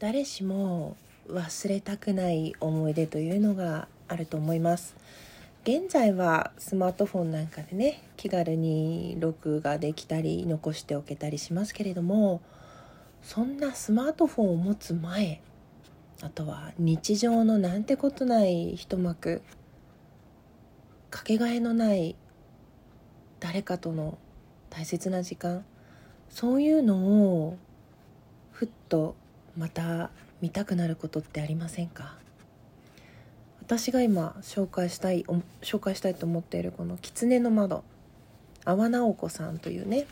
誰しも忘れたくない思い出というのがあると思います。現在はスマートフォンなんかでね気軽に録画できたり残しておけたりしますけれどもそんなスマートフォンを持つ前あとは日常のなんてことない一幕かけがえのない誰かとの大切な時間そういうのをふっとまた見たくなることってありませんか？私が今紹介したい紹介したいと思っているこの「狐の窓」阿波直子さんというね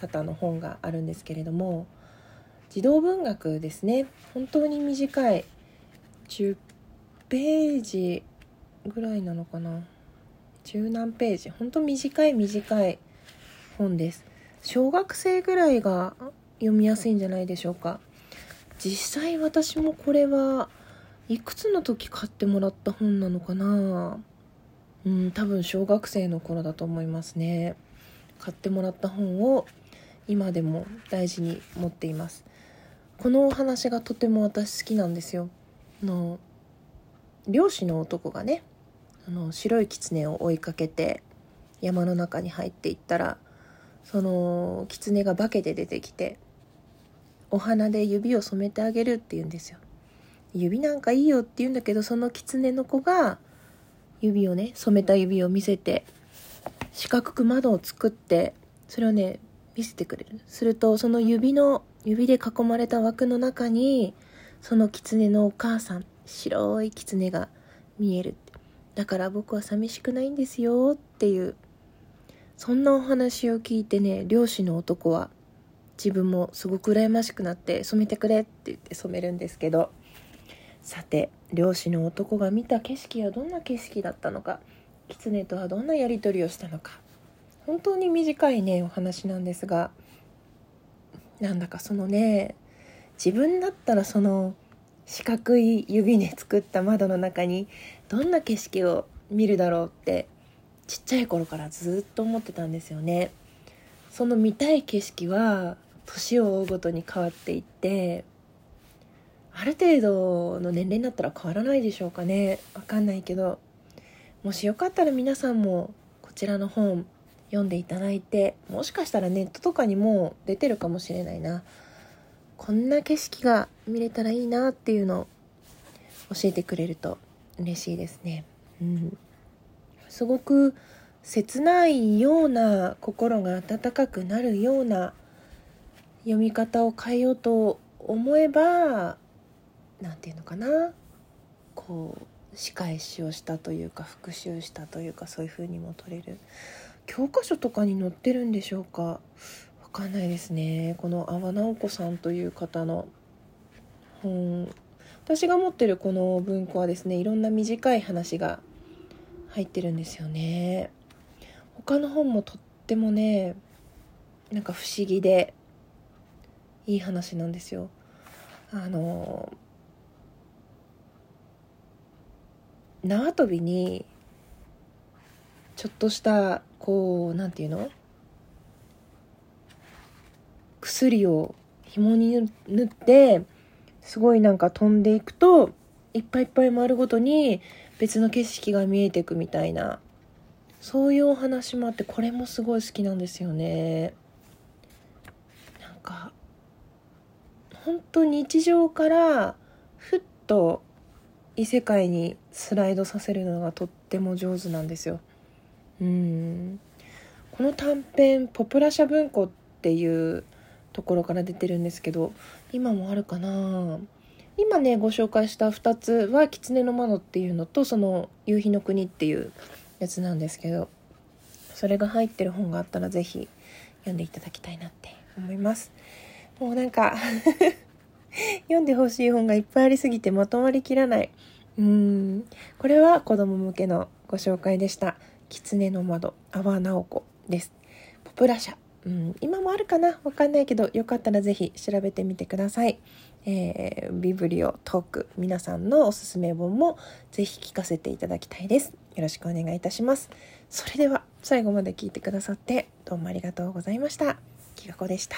方の本があるんですけれども児童文学ですね。本当に短い10ページぐらいなのかな？十何ページ。本当短い短い本です。小学生ぐらいが読みやすいんじゃないでしょうか。実際私もこれはいくつの時買ってもらった本なのかな。うん多分小学生の頃だと思いますね。買ってもらった本を今でも大事に持っています。このお話がとても私好きなんですよ。の漁師の男がねあの白い狐を追いかけて山の中に入っていったらその狐が化けて出てきてお花で指を染めてあげるって言うんですよ。指なんかいいよって言うんだけどその狐の子が指をね染めた指を見せて四角く窓を作ってそれをね見せてくれる。するとその指の指で囲まれた枠の中にその狐のお母さん白い狐が見える。だから僕は寂しくないんですよっていうそんなお話を聞いてね漁師の男は自分もすごく羨ましくなって染めてくれって言って染めるんですけどさて漁師の男が見た景色はどんな景色だったのか狐とはどんなやり取りをしたのか本当に短いねお話なんですがなんだかそのね自分だったらその四角い指で作った窓の中にどんな景色を見るだろうってちっちゃい頃からずっと思ってたんですよね。その見たい景色は年を追うごとに変わっていってある程度の年齢になったら変わらないでしょうかね。わかんないけどもしよかったら皆さんもこちらの本読んでいただいてもしかしたらネットとかにも出てるかもしれないな。こんな景色が見れたらいいなっていうのを教えてくれると嬉しいですね。うん。すごく切ないような心が温かくなるような読み方を変えようと思えば何て言うのかな。こう仕返しをしたというか復習したというかそういう風にも取れる。教科書とかに載ってるんでしょうか。わかんないですね。この阿波直子さんという方の本。私が持ってるこの文庫はですねいろんな短い話が入ってるんですよね。他の本もとってもねなんか不思議でいい話なんですよ。あの縄跳びにちょっとしたこうなんていうの？薬を紐に塗ってすごいなんか飛んでいくといっぱいいっぱい回るごとに別の景色が見えていくみたいなそういうお話もあってこれもすごい好きなんですよね。なんか本当日常からふっと異世界にスライドさせるのがとっても上手なんですよ。うんこの短編ポプラ社文庫っていうところから出てるんですけど今もあるかな今ねご紹介した2つは「狐の窓」っていうのとその「夕日の国」っていうやつなんですけどそれが入ってる本があったら是非読んでいただきたいなって思います。もうなんか 読んでほしい本がいっぱいありすぎてまとまりきらない。うん。これは子供向けのご紹介でした。狐の窓、阿波直子です。ポプラ社。うん、今もあるかな？わかんないけど、よかったらぜひ調べてみてください。えー、ビブリオトーク、皆さんのおすすめ本もぜひ聞かせていただきたいです。よろしくお願いいたします。それでは、最後まで聞いてくださって、どうもありがとうございました。きがこでした。